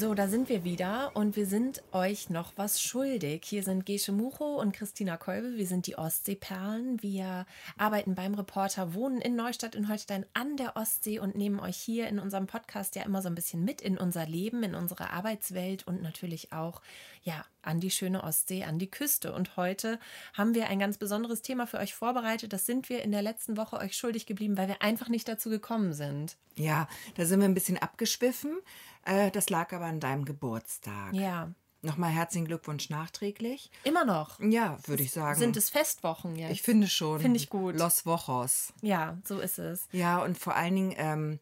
So, da sind wir wieder und wir sind euch noch was schuldig. Hier sind Gesche Mucho und Christina Kolbe. Wir sind die Ostseeperlen. Wir arbeiten beim Reporter Wohnen in Neustadt in Holstein an der Ostsee und nehmen euch hier in unserem Podcast ja immer so ein bisschen mit in unser Leben, in unsere Arbeitswelt und natürlich auch ja, an die schöne Ostsee, an die Küste. Und heute haben wir ein ganz besonderes Thema für euch vorbereitet. Das sind wir in der letzten Woche euch schuldig geblieben, weil wir einfach nicht dazu gekommen sind. Ja, da sind wir ein bisschen abgeschwiffen. Äh, das lag aber an deinem Geburtstag. Ja. Nochmal herzlichen Glückwunsch nachträglich. Immer noch. Ja, würde ich sagen. Sind es Festwochen jetzt? Ich finde schon. Finde ich gut. Los Wochos. Ja, so ist es. Ja, und vor allen Dingen ähm,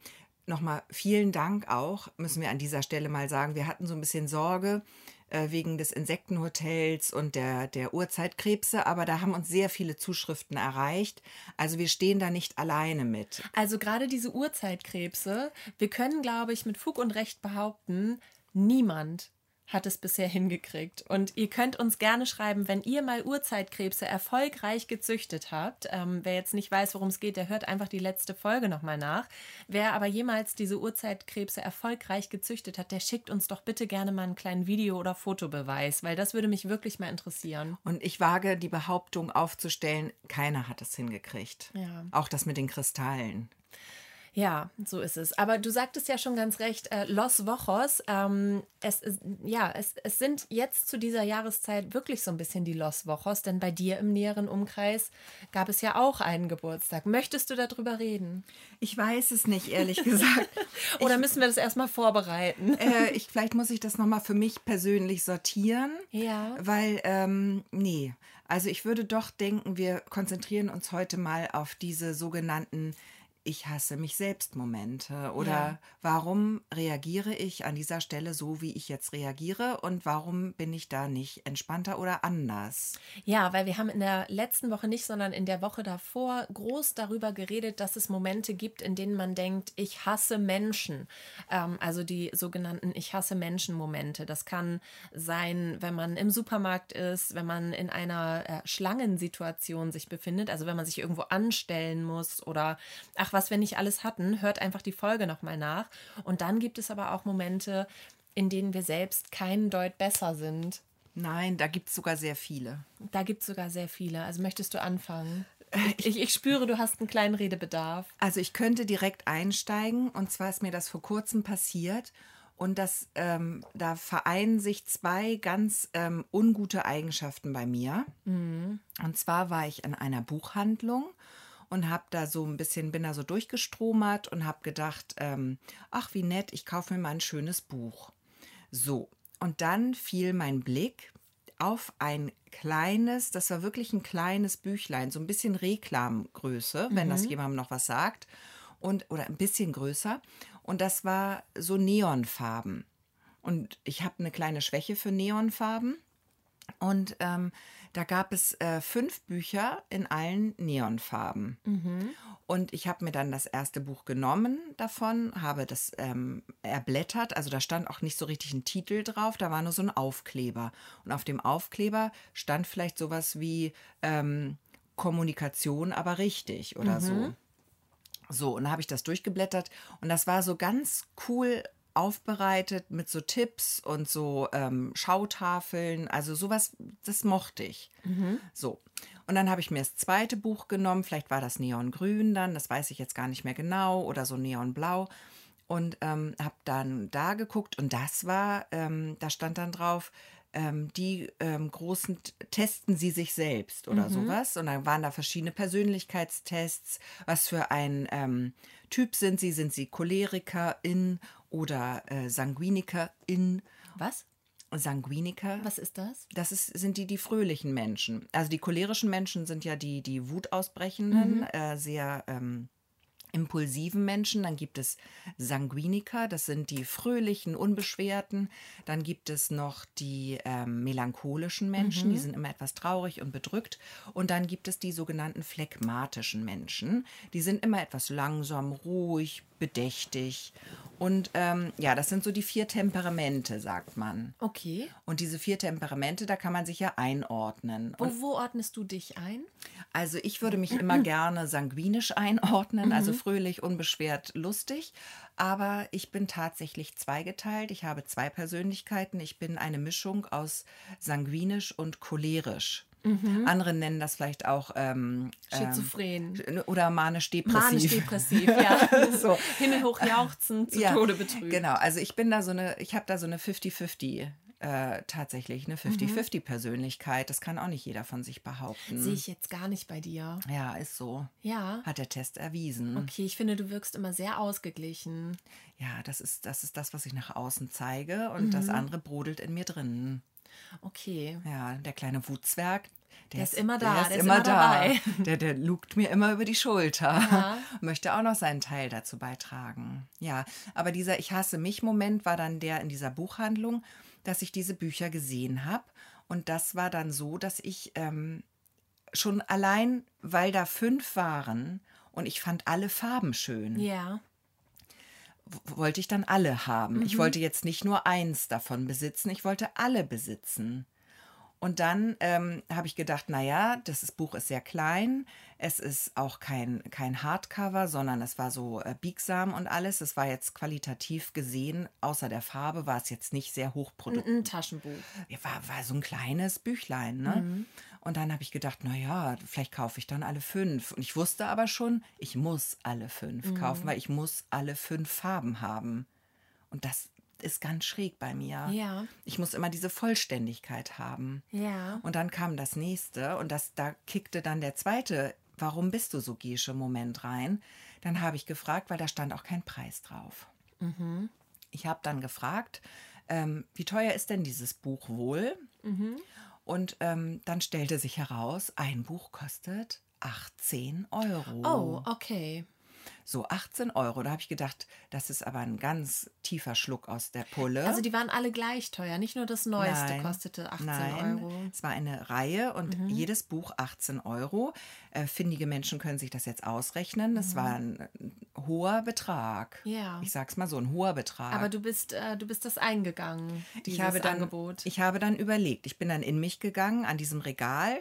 nochmal vielen Dank auch, müssen wir an dieser Stelle mal sagen. Wir hatten so ein bisschen Sorge äh, wegen des Insektenhotels und der, der Urzeitkrebse, aber da haben uns sehr viele Zuschriften erreicht. Also wir stehen da nicht alleine mit. Also gerade diese Urzeitkrebse, wir können, glaube ich, mit Fug und Recht behaupten, niemand hat es bisher hingekriegt. Und ihr könnt uns gerne schreiben, wenn ihr mal Urzeitkrebse erfolgreich gezüchtet habt. Ähm, wer jetzt nicht weiß, worum es geht, der hört einfach die letzte Folge nochmal nach. Wer aber jemals diese Urzeitkrebse erfolgreich gezüchtet hat, der schickt uns doch bitte gerne mal einen kleinen Video- oder Fotobeweis, weil das würde mich wirklich mal interessieren. Und ich wage die Behauptung aufzustellen, keiner hat es hingekriegt. Ja. Auch das mit den Kristallen. Ja, so ist es. Aber du sagtest ja schon ganz recht, äh, Los Wochos. Ähm, es, ist, ja, es, es sind jetzt zu dieser Jahreszeit wirklich so ein bisschen die Los Wochos, denn bei dir im näheren Umkreis gab es ja auch einen Geburtstag. Möchtest du darüber reden? Ich weiß es nicht, ehrlich gesagt. Oder ich, müssen wir das erstmal vorbereiten? Äh, ich, vielleicht muss ich das nochmal für mich persönlich sortieren. Ja. Weil, ähm, nee. Also ich würde doch denken, wir konzentrieren uns heute mal auf diese sogenannten ich hasse mich selbst Momente oder ja. warum reagiere ich an dieser Stelle so, wie ich jetzt reagiere und warum bin ich da nicht entspannter oder anders? Ja, weil wir haben in der letzten Woche nicht, sondern in der Woche davor groß darüber geredet, dass es Momente gibt, in denen man denkt, ich hasse Menschen. Ähm, also die sogenannten Ich hasse Menschen Momente. Das kann sein, wenn man im Supermarkt ist, wenn man in einer äh, Schlangensituation sich befindet, also wenn man sich irgendwo anstellen muss oder ach, was wir nicht alles hatten, hört einfach die Folge nochmal nach. Und dann gibt es aber auch Momente, in denen wir selbst keinen Deut besser sind. Nein, da gibt es sogar sehr viele. Da gibt es sogar sehr viele. Also möchtest du anfangen? Ich, ich, spüre, du hast einen kleinen Redebedarf. Also ich könnte direkt einsteigen. Und zwar ist mir das vor kurzem passiert. Und das, ähm, da vereinen sich zwei ganz ähm, ungute Eigenschaften bei mir. Mhm. Und zwar war ich in einer Buchhandlung und habe da so ein bisschen, bin da so durchgestromert und habe gedacht, ähm, ach wie nett, ich kaufe mir mal ein schönes Buch. So, und dann fiel mein Blick auf ein kleines, das war wirklich ein kleines Büchlein, so ein bisschen Reklamgröße, mhm. wenn das mhm. jemandem noch was sagt, und oder ein bisschen größer. Und das war so Neonfarben. Und ich habe eine kleine Schwäche für Neonfarben. Und ähm, da gab es äh, fünf Bücher in allen Neonfarben. Mhm. Und ich habe mir dann das erste Buch genommen davon, habe das ähm, erblättert. Also da stand auch nicht so richtig ein Titel drauf, da war nur so ein Aufkleber. Und auf dem Aufkleber stand vielleicht sowas wie ähm, Kommunikation, aber richtig oder mhm. so. So, und dann habe ich das durchgeblättert und das war so ganz cool aufbereitet mit so Tipps und so ähm, Schautafeln. Also sowas, das mochte ich. Mhm. So. Und dann habe ich mir das zweite Buch genommen. Vielleicht war das Neongrün dann, das weiß ich jetzt gar nicht mehr genau, oder so Neonblau. Und ähm, habe dann da geguckt und das war, ähm, da stand dann drauf, ähm, die ähm, großen testen sie sich selbst oder mhm. sowas. Und dann waren da verschiedene Persönlichkeitstests, was für ein ähm, Typ sind sie, sind sie Cholerikerin oder äh, Sanguinikerin. Was? Sanguiniker. Was ist das? Das ist, sind die, die fröhlichen Menschen. Also die cholerischen Menschen sind ja die, die Wutausbrechenden, mhm. äh, sehr ähm, impulsiven Menschen, dann gibt es Sanguiniker, das sind die fröhlichen, unbeschwerten. Dann gibt es noch die ähm, melancholischen Menschen, mhm. die sind immer etwas traurig und bedrückt. Und dann gibt es die sogenannten phlegmatischen Menschen, die sind immer etwas langsam, ruhig, bedächtig. Und ähm, ja, das sind so die vier Temperamente, sagt man. Okay. Und diese vier Temperamente, da kann man sich ja einordnen. Wo, wo ordnest du dich ein? Also ich würde mich immer gerne sanguinisch einordnen, also fröhlich, unbeschwert, lustig. Aber ich bin tatsächlich zweigeteilt. Ich habe zwei Persönlichkeiten. Ich bin eine Mischung aus sanguinisch und cholerisch. Andere nennen das vielleicht auch ähm, Schizophren. ähm, oder manisch-depressiv. Manisch-depressiv, ja. So. Himmelhoch jauchzen, zu Ja, Tode betrübt. Genau, also ich bin da so eine, ich habe da so eine 50-50 äh, tatsächlich, eine 50-50 Persönlichkeit. Das kann auch nicht jeder von sich behaupten. Sehe ich jetzt gar nicht bei dir. Ja, ist so. Ja. Hat der Test erwiesen. Okay, ich finde, du wirkst immer sehr ausgeglichen. Ja, das ist, das ist das, was ich nach außen zeige und Mhm. das andere brodelt in mir drin. Okay. Ja, der kleine Wutzwerg. Der ist immer da, Der der ist ist immer immer da. dabei. Der, der lugt mir immer über die Schulter. Ja. Möchte auch noch seinen Teil dazu beitragen. Ja, aber dieser Ich hasse mich Moment war dann der in dieser Buchhandlung, dass ich diese Bücher gesehen habe. Und das war dann so, dass ich ähm, schon allein, weil da fünf waren und ich fand alle Farben schön, Ja. wollte ich dann alle haben. Ich wollte jetzt nicht nur eins davon besitzen, ich wollte alle besitzen. Und dann ähm, habe ich gedacht, naja, das ist, Buch ist sehr klein. Es ist auch kein, kein Hardcover, sondern es war so äh, biegsam und alles. Es war jetzt qualitativ gesehen, außer der Farbe, war es jetzt nicht sehr hochproduktiv. Ein Taschenbuch. Ja, war, war so ein kleines Büchlein, ne? Und dann habe ich gedacht, na ja, vielleicht kaufe ich dann alle fünf. Und ich wusste aber schon, ich muss alle fünf kaufen, weil ich muss alle fünf Farben haben. Und das ist ganz schräg bei mir. Ja. Ich muss immer diese Vollständigkeit haben. Ja. Und dann kam das nächste und das, da kickte dann der zweite, warum bist du so Gesche Moment rein. Dann habe ich gefragt, weil da stand auch kein Preis drauf. Ich habe dann gefragt, ähm, wie teuer ist denn dieses Buch wohl? Und ähm, dann stellte sich heraus, ein Buch kostet 18 Euro. Oh, okay. So 18 Euro. Da habe ich gedacht, das ist aber ein ganz tiefer Schluck aus der Pulle. Also die waren alle gleich teuer. Nicht nur das Neueste Nein, kostete 18 Nein, Euro. es war eine Reihe und Mhm. jedes Buch 18 Euro. Äh, findige Menschen können sich das jetzt ausrechnen. Das war ein, hoher Betrag. Mhm. Ja. Ich sag's mal so, ein hoher Betrag. Aber du bist, äh, du bist das eingegangen, dieses ich habe dann, Angebot. Ich habe dann überlegt, ich bin dann in mich gegangen an diesem Regal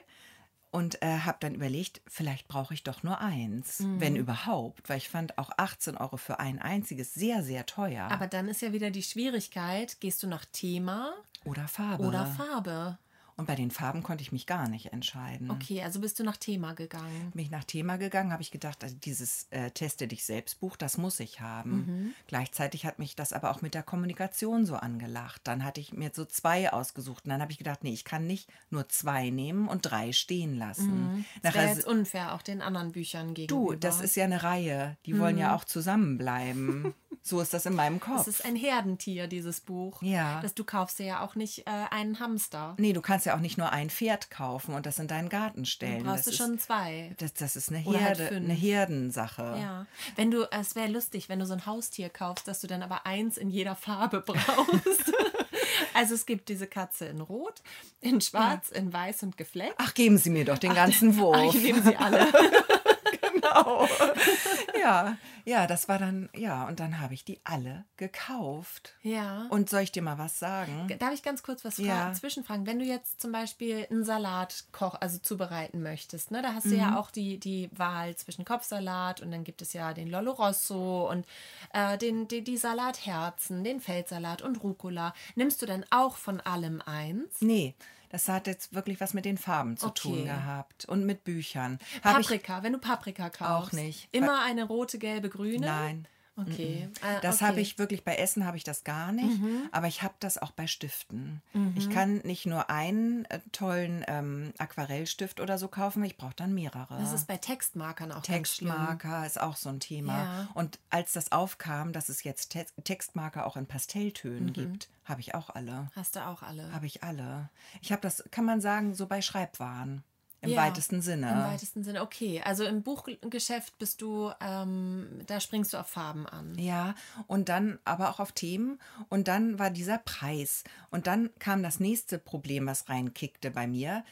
und äh, habe dann überlegt, vielleicht brauche ich doch nur eins, Mhm. wenn überhaupt, weil ich fand auch 18 Euro für ein einziges sehr, sehr teuer. Aber dann ist ja wieder die Schwierigkeit, gehst du nach Thema oder Farbe. oder Farbe? Und bei den Farben konnte ich mich gar nicht entscheiden. Okay, also bist du nach Thema gegangen. Bin ich nach Thema gegangen, habe ich gedacht, also dieses äh, Teste dich selbst Buch, das muss ich haben. Mhm. Gleichzeitig hat mich das aber auch mit der Kommunikation so angelacht. Dann hatte ich mir so zwei ausgesucht und dann habe ich gedacht, nee, ich kann nicht nur zwei nehmen und drei stehen lassen. Das wäre jetzt unfair auch den anderen Büchern gegenüber. Du, das ist ja eine Reihe. Die wollen ja auch zusammenbleiben. so ist das in meinem Kopf. Es ist ein Herdentier, dieses Buch. Ja. Das, du kaufst dir ja auch nicht äh, einen Hamster. nee, du kannst ja auch nicht nur ein Pferd kaufen und das in deinen Garten stellen. Dann brauchst das du ist, schon zwei. das, das ist eine halt Herde, fünf. eine Herdensache. Ja. Wenn du, es wäre lustig, wenn du so ein Haustier kaufst, dass du dann aber eins in jeder Farbe brauchst. also es gibt diese Katze in Rot, in Schwarz, in Weiß und gefleckt. Ach, geben Sie mir doch den ganzen Wurf. Ach, ich nehme sie alle. genau. ja, ja, das war dann, ja, und dann habe ich die alle gekauft. Ja. Und soll ich dir mal was sagen? Darf ich ganz kurz was Ja. zwischenfragen? Wenn du jetzt zum Beispiel einen Salat koch, also zubereiten möchtest, ne, da hast du Mhm. ja auch die, die Wahl zwischen Kopfsalat und dann gibt es ja den Lollo Rosso und äh, den, die, die Salatherzen, den Feldsalat und Rucola. Nimmst du dann auch von allem eins? Nee, das hat jetzt wirklich was mit den Farben zu Okay. tun gehabt und mit Büchern. Hab Paprika, wenn du Paprika kaufst. Auch nicht. Immer eine rote, gelbe, grüne? nein. Okay. Äh, Das okay. Mhm. habe ich wirklich bei Essen habe ich das gar nicht, aber ich habe das auch bei Stiften. Ich kann nicht nur einen äh, tollen ähm, Aquarellstift oder so kaufen, ich brauche dann mehrere. Das ist bei Textmarkern auch. Textmarker ist auch so ein Thema. Ja. Und als das aufkam, dass es jetzt Te Textmarker auch in Mhm. Pastelltönen gibt, habe ich auch alle. Hast du auch alle. Habe ich alle. Ich habe das, kann man sagen, so bei Schreibwaren. Im Ja, weitesten Sinne. Im weitesten Sinne, okay. Also im Buchgeschäft bist du, ähm, da springst du auf Farben an. Ja, und dann aber auch auf Themen. Und dann war dieser Preis. Und dann kam das nächste Problem, was reinkickte bei mir.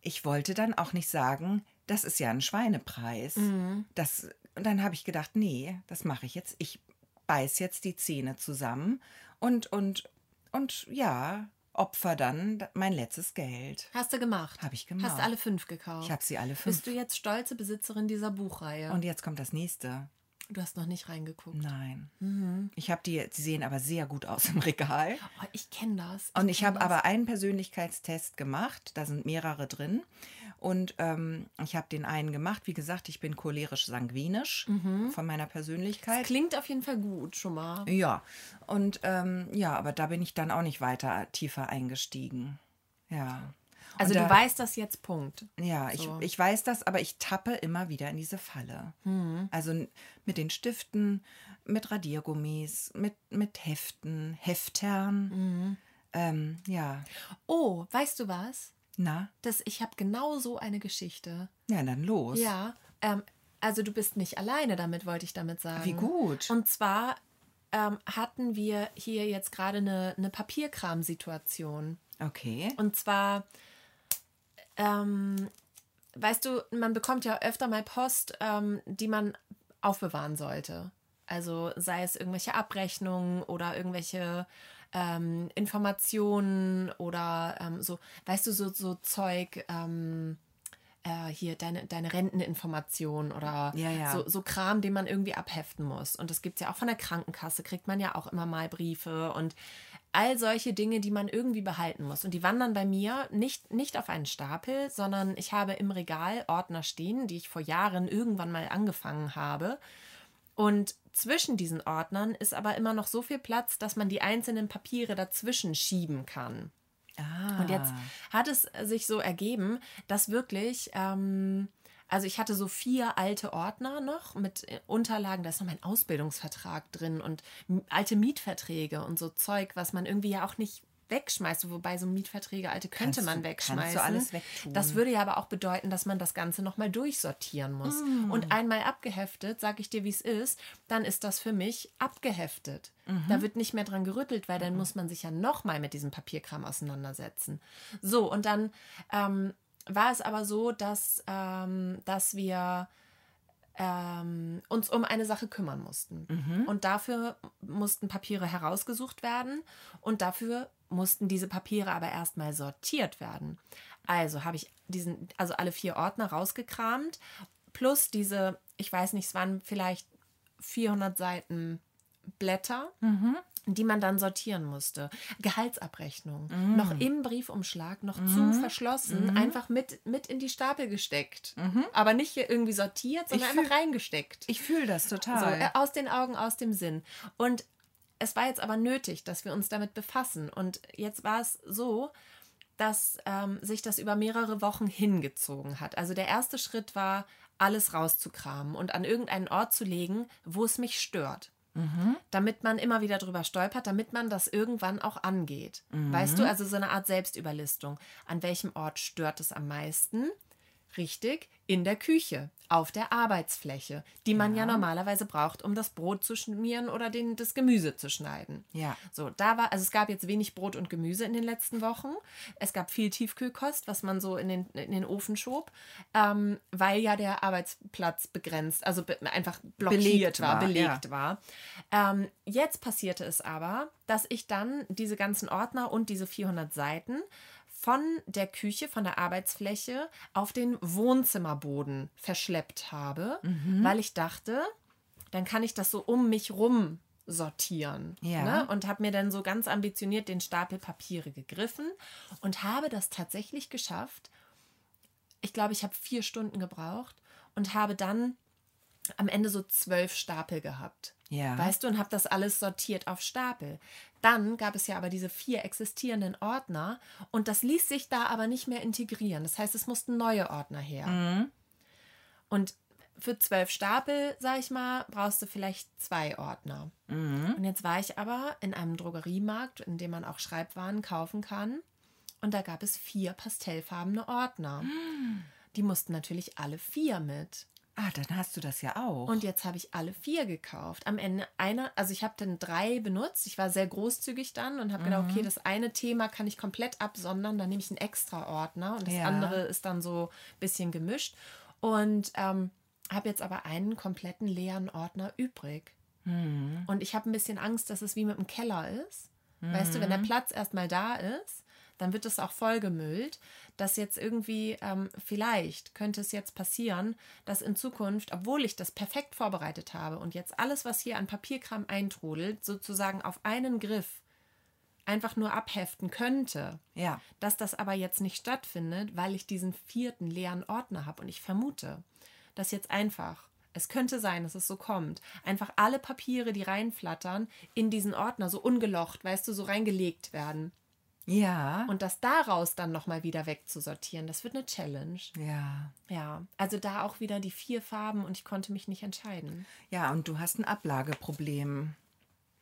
Ich wollte dann auch nicht sagen, das ist ja ein Schweinepreis. Mhm. Das, und dann habe ich gedacht, nee, das mache ich jetzt. Ich beiß jetzt die Zähne zusammen und, und, und ja, opfer dann mein letztes Geld. Hast du gemacht? Habe ich gemacht. Hast alle fünf gekauft? Ich habe sie alle fünf. Bist du jetzt stolze Besitzerin dieser Buchreihe? Und jetzt kommt das nächste. du hast noch nicht reingeguckt. Nein. Mhm. Ich habe die, die sehen aber sehr gut aus im Regal. Oh, ich kenne das. Und ich habe aber einen Persönlichkeitstest gemacht. Da sind mehrere drin. Und ähm, ich habe den einen gemacht. Wie gesagt, ich bin cholerisch-sanguinisch von meiner Persönlichkeit. Klingt auf jeden Fall gut schon mal. Ja, und ähm, ja, aber da bin ich dann auch nicht weiter tiefer eingestiegen. Ja. Also Und du da, weißt das jetzt, Punkt. Ja, ich, So. ich weiß das, aber ich tappe immer wieder in diese Falle. Mhm. Also mit den Stiften, mit Radiergummis, mit, mit Heften, Heftern. Mhm. Ähm, ja, Oh, weißt du was? Na, Das, ich habe genau so eine Geschichte. ja, dann los. Ja, ähm, also du bist nicht alleine damit, wollte ich damit sagen. Wie gut. Und zwar ähm, hatten wir hier jetzt gerade eine, eine Papierkram-Situation. Okay. Und zwar, ähm, weißt du, man bekommt ja öfter mal Post, ähm, die man aufbewahren sollte. Also sei es irgendwelche Abrechnungen oder irgendwelche ähm, Informationen oder ähm, so, weißt du, so, so Zeug, ähm, äh, hier deine, deine Renteninformation oder Ja, ja. So, so Kram, den man irgendwie abheften muss. Und das gibt es ja auch von der Krankenkasse, kriegt man ja auch immer mal Briefe und all solche Dinge, die man irgendwie behalten muss. Und die wandern bei mir nicht, nicht auf einen Stapel, sondern ich habe im Regal Ordner stehen, die ich vor Jahren irgendwann mal angefangen habe. Und zwischen diesen Ordnern ist aber immer noch so viel Platz, dass man die einzelnen Papiere dazwischen schieben kann. Ah. Und jetzt hat es sich so ergeben, dass wirklich, ähm, also ich hatte so vier alte Ordner noch mit äh, Unterlagen, da ist noch mein Ausbildungsvertrag drin und alte Mietverträge und so Zeug, was man irgendwie ja auch nicht wegschmeißt, wobei so Mietverträge alte könnte Kannst man kannst du wegschmeißen. alles wegtun. Das würde ja aber auch bedeuten, dass man das Ganze nochmal durchsortieren muss. Mm. Und einmal abgeheftet, sage ich dir, wie es ist, dann ist das für mich abgeheftet. Mhm. Da wird nicht mehr dran gerüttelt, weil dann muss man sich ja nochmal mit diesem Papierkram auseinandersetzen. So, und dann ähm, war es aber so, dass, ähm, dass wir ähm, uns um eine Sache kümmern mussten. Und dafür mussten Papiere herausgesucht werden und dafür mussten diese Papiere aber erstmal sortiert werden. Also habe ich diesen, also alle vier Ordner rausgekramt, plus diese, ich weiß nicht, es waren vielleicht 400 Seiten Blätter, die man dann sortieren musste. Gehaltsabrechnung, noch im Briefumschlag, noch zu verschlossen, einfach mit, mit in die Stapel gesteckt. Aber nicht hier irgendwie sortiert, sondern Ich einfach fühl- reingesteckt. Ich fühle das So, total. äh, aus den Augen, aus dem Sinn. Und es war jetzt aber nötig, dass wir uns damit befassen. Und jetzt war es so, dass ähm, sich das über mehrere Wochen hingezogen hat. Also der erste Schritt war, alles rauszukramen und an irgendeinen Ort zu legen, wo es mich stört. Damit man immer wieder drüber stolpert, damit man das irgendwann auch angeht. Weißt du, also so eine Art Selbstüberlistung. An welchem Ort stört es am meisten? Richtig, in der Küche, auf der Arbeitsfläche, die man ja, normalerweise braucht, um das Brot zu schmieren oder den, das Gemüse zu schneiden. Ja. So, da war, also es gab jetzt wenig Brot und Gemüse in den letzten Wochen. Es gab viel Tiefkühlkost, was man so in den, in den Ofen schob, ähm, weil ja der Arbeitsplatz begrenzt, also be einfach blockiert Belegt war, belegt war. Ähm, jetzt passierte es aber, dass ich dann diese ganzen Ordner und diese 400 Seiten von der Küche, von der Arbeitsfläche auf den Wohnzimmerboden verschleppt habe, weil ich dachte, dann kann ich das so um mich rum sortieren. Ja. Ne? Und habe mir dann so ganz ambitioniert den Stapel Papiere gegriffen und habe das tatsächlich geschafft. Ich glaube, ich habe vier Stunden gebraucht und habe dann am Ende so zwölf Stapel gehabt. Ja. Weißt du, und habe das alles sortiert auf Stapel. Dann gab es ja aber diese vier existierenden Ordner und das ließ sich da aber nicht mehr integrieren. Das heißt, es mussten neue Ordner her. Und für zwölf Stapel, sag ich mal, brauchst du vielleicht zwei Ordner. Und jetzt war ich aber in einem Drogeriemarkt, in dem man auch Schreibwaren kaufen kann. Und da gab es vier pastellfarbene Ordner. Die mussten natürlich alle vier mit. Ah, dann hast du das ja auch. Und jetzt habe ich alle vier gekauft. Am Ende einer, also ich habe dann drei benutzt. Ich war sehr großzugig dann und habe gedacht, okay, das eine Thema kann ich komplett absondern. Dann nehme ich einen extra Ordner und das Ja. andere ist dann so ein bisschen gemischt. Und ähm, habe jetzt aber einen kompletten leeren Ordner übrig. Mhm. Und ich habe ein bisschen Angst, dass es wie mit dem Keller ist. Mhm. Weißt du, wenn der mhm. Platz erstmal da ist, dann wird es auch vollgemüllt, dass jetzt irgendwie, ähm, vielleicht könnte es jetzt passieren, dass in Zukunft, obwohl ich das perfekt vorbereitet habe und jetzt alles, was hier an Papierkram eintrudelt, sozusagen auf einen Griff einfach nur abheften könnte. Ja. Dass das aber jetzt nicht stattfindet, weil ich diesen vierten leeren Ordner habe. Und ich vermute, dass jetzt einfach, es könnte sein, dass es so kommt, einfach alle Papiere, die reinflattern, in diesen Ordner so ungelocht, weißt du, so reingelegt werden. Ja. Und das daraus dann nochmal wieder wegzusortieren, das wird eine Challenge. Ja. Ja. Also da auch wieder die vier Farben und ich konnte mich nicht entscheiden. Ja, und du hast ein Ablageproblem.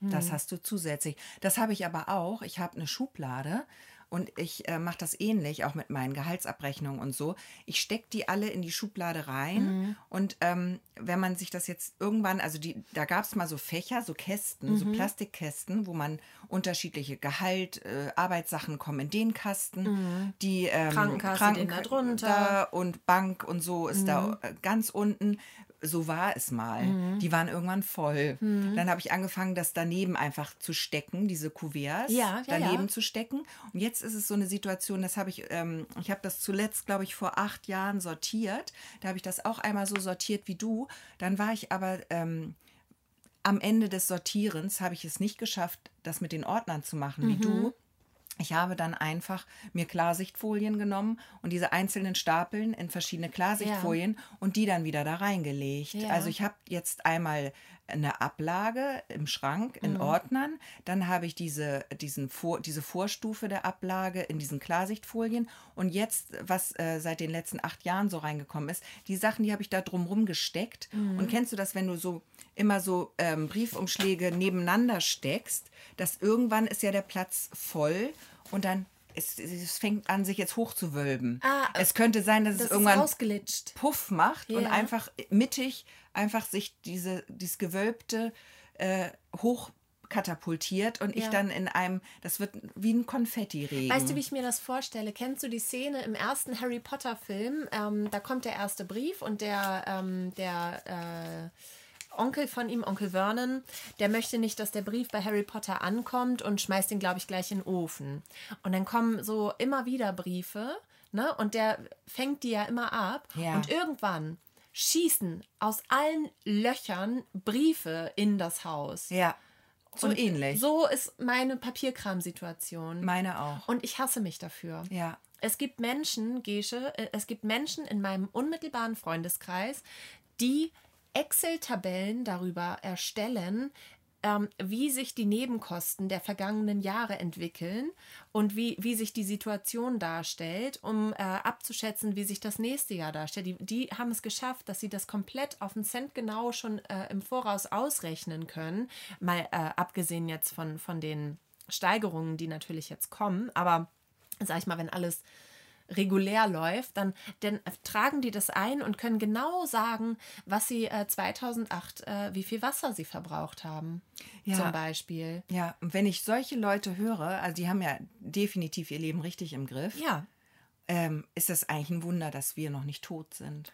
Das hm. hast du zusätzlich. Das habe ich aber auch. Ich habe eine Schublade und ich äh, mache das ähnlich, auch mit meinen Gehaltsabrechnungen und so. Ich stecke die alle in die Schublade rein. Mhm. Und ähm, wenn man sich das jetzt irgendwann, also die, da gab es mal so Fächer, so Kästen, mhm. so Plastikkästen, wo man unterschiedliche Gehalt, äh, Arbeitssachen kommen in den Kasten. Mhm. Die ähm, Krankenkasse Kranken da drunter. und Bank und so ist da mhm. äh, ganz unten so war es mal. Mhm. Die waren irgendwann voll. Mhm. Dann habe ich angefangen, das daneben einfach zu stecken, diese Kuverts ja, ja, daneben ja. zu stecken. Und jetzt ist es so eine Situation, das habe ich, ähm, ich habe das zuletzt, glaube ich, vor acht Jahren sortiert. Da habe ich das auch einmal so sortiert wie du. Dann war ich aber ähm, am Ende des Sortierens, habe ich es nicht geschafft, das mit den Ordnern zu machen, mhm. wie du. Ich habe dann einfach mir Klarsichtfolien genommen und diese einzelnen Stapeln in verschiedene Klarsichtfolien ja. und die dann wieder da reingelegt. Ja. Also ich habe jetzt einmal eine Ablage im Schrank in mhm. Ordnern, dann habe ich diese, diesen Vor, diese Vorstufe der Ablage in diesen Klarsichtfolien und jetzt, was äh, seit den letzten acht Jahren so reingekommen ist, die Sachen, die habe ich da drumrum gesteckt. Mhm. Und kennst du das, wenn du so immer so ähm, Briefumschläge nebeneinander steckst, dass irgendwann ist ja der Platz voll und dann es, es, fängt an, sich jetzt hochzuwölben. Ah, es könnte sein, dass das es irgendwann Puff macht ja. und einfach mittig einfach sich diese, dieses gewölbte äh, hoch katapultiert und ja. ich dann in einem, das wird wie ein Konfetti-Regen. Weißt du, wie ich mir das vorstelle? Kennst du die Szene im ersten Harry Potter-Film? Ähm, da kommt der erste Brief und der, ähm, der äh, Onkel von ihm, Onkel Vernon, der möchte nicht, dass der Brief bei Harry Potter ankommt und schmeißt ihn, glaube ich, gleich in den Ofen. Und dann kommen so immer wieder Briefe, ne? Und der fängt die ja immer ab. Ja. Und irgendwann schießen aus allen Löchern Briefe in das Haus. Ja. So und ähnlich. So ist meine Papierkram-Situation. Meine auch. Und ich hasse mich dafür. Ja. Es gibt Menschen, Gesche, äh, es gibt Menschen in meinem unmittelbaren Freundeskreis, die Excel-Tabellen darüber erstellen, ähm, wie sich die Nebenkosten der vergangenen Jahre entwickeln und wie, wie sich die Situation darstellt, um äh, abzuschätzen, wie sich das nächste Jahr darstellt. Die, die haben es geschafft, dass sie das komplett auf den Cent genau schon äh, im Voraus ausrechnen können. Mal äh, abgesehen jetzt von, von den Steigerungen, die natürlich jetzt kommen. Aber sag ich mal, wenn alles regulär läuft, dann, dann tragen die das ein und können genau sagen, was sie äh, 2008, äh, wie viel Wasser sie verbraucht haben. Ja, zum Beispiel. Ja, und wenn ich solche Leute höre, also die haben ja definitiv ihr Leben richtig im Griff. Ja. Ähm, ist das eigentlich ein Wunder, dass wir noch nicht tot sind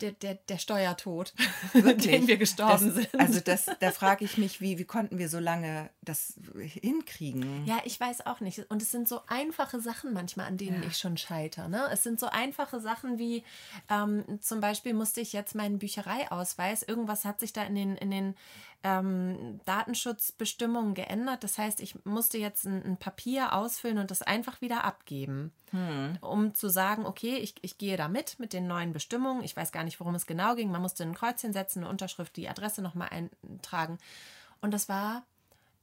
der, der, der Steuertod, den wir gestorben das, sind. Also das, da frage ich mich, wie, wie konnten wir so lange das hinkriegen? Ja, ich weiß auch nicht. Und es sind so einfache Sachen manchmal, an denen ja. ich schon scheitere. Ne? Es sind so einfache Sachen wie ähm, zum Beispiel musste ich jetzt meinen Büchereiausweis, irgendwas hat sich da in den, in den ähm, Datenschutzbestimmungen geändert. Das heißt, ich musste jetzt ein, ein Papier ausfüllen und das einfach wieder abgeben, hm. um zu sagen, okay, ich, ich gehe da mit, mit den neuen Bestimmungen. Ich weiß gar nicht, worum es genau ging. Man musste ein Kreuzchen setzen, eine Unterschrift, die Adresse nochmal eintragen. Und das war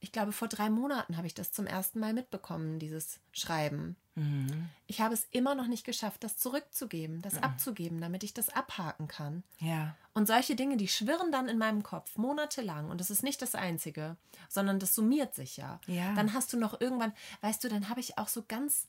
ich glaube, vor drei Monaten habe ich das zum ersten Mal mitbekommen, dieses Schreiben. Mhm. Ich habe es immer noch nicht geschafft, das zurückzugeben, das mhm. abzugeben, damit ich das abhaken kann. Ja. Und solche Dinge, die schwirren dann in meinem Kopf monatelang. Und das ist nicht das Einzige, sondern das summiert sich ja. ja. Dann hast du noch irgendwann, weißt du, dann habe ich auch so ganz,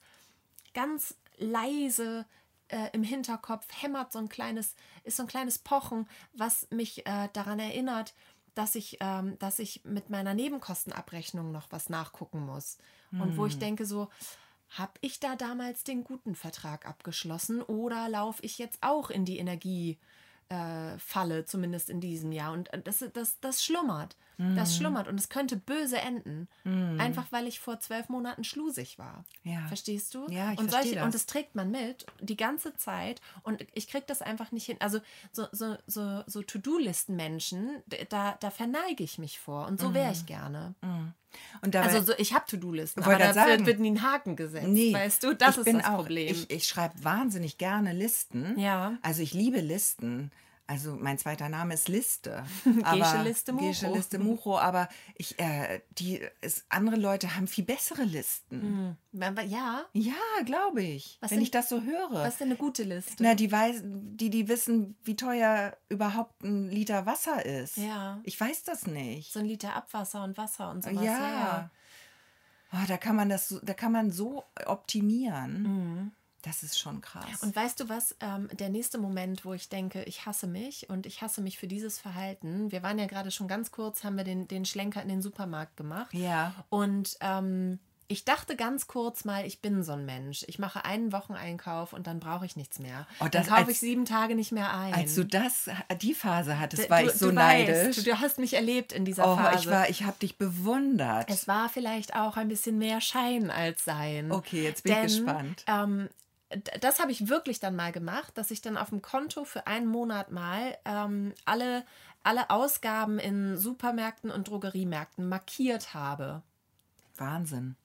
ganz leise äh, im Hinterkopf hämmert so ein kleines, ist so ein kleines Pochen, was mich äh, daran erinnert, dass ich, ähm, dass ich mit meiner Nebenkostenabrechnung noch was nachgucken muss. Hm. Und wo ich hm. denke, so, habe ich da damals den guten Vertrag abgeschlossen oder laufe ich jetzt auch in die Energie? äh, zumindest in diesem Jahr. Und äh, das, das, das schlummert. Das Mhm. schlummert und es könnte böse enden. Einfach weil ich vor zwölf Monaten schlusig war. Ja. Verstehst du? Ja, ich und, solche, das. und das trägt man mit die ganze Zeit und ich krieg das einfach nicht hin. Also so, so, so, so To-Do-Listen-Menschen, da, da verneige ich mich vor und so wäre ich gerne. Und dabei, Also so, ich habe To-Do-Listen, aber da sagen. wird nie ein Haken gesetzt. Nee, weißt du, das ist das auch, Problem. Ich, ich schreibe wahnsinnig gerne Listen. Ja. Also ich liebe Listen. Also mein zweiter Name ist Liste. Gesche Liste Mucho. Gesche Liste Mucho. Aber ich, äh, die, es, andere Leute haben viel bessere Listen. ja, Ja, glaube ich. Was wenn sind- ich das so höre. was ist denn eine gute Liste? Na, die, weiß, die, die wissen, wie teuer überhaupt ein Liter Wasser ist. Ja. Ich weiß das nicht. so ein Liter Abwasser und Wasser und sowas. ja. Ja. Oh, da kann man das so, da kann man so optimieren. Das ist schon krass. Und weißt du was, ähm, der nächste Moment, wo ich denke, ich hasse mich und ich hasse mich für dieses Verhalten. Wir waren ja gerade schon ganz kurz, haben wir den, den Schlenker in den Supermarkt gemacht. Ja. Und ähm, ich dachte ganz kurz mal, ich bin so ein Mensch. Ich mache einen Wocheneinkauf und dann brauche ich nichts mehr. Oh, dann das kaufe als- ich sieben Tage nicht mehr ein. Als du das, die Phase hattest, D- war du, ich so du neidisch. Weißt, du, du hast mich erlebt in dieser oh, Phase. ich war, ich habe dich bewundert. Es war vielleicht auch ein bisschen mehr Schein als Sein. Okay, jetzt bin ich Denn, gespannt. Ähm, das habe ich wirklich dann mal gemacht, dass ich dann auf dem Konto für einen Monat mal ähm, alle, alle Ausgaben in Supermärkten und Drogeriemärkten markiert habe Wahnsinn.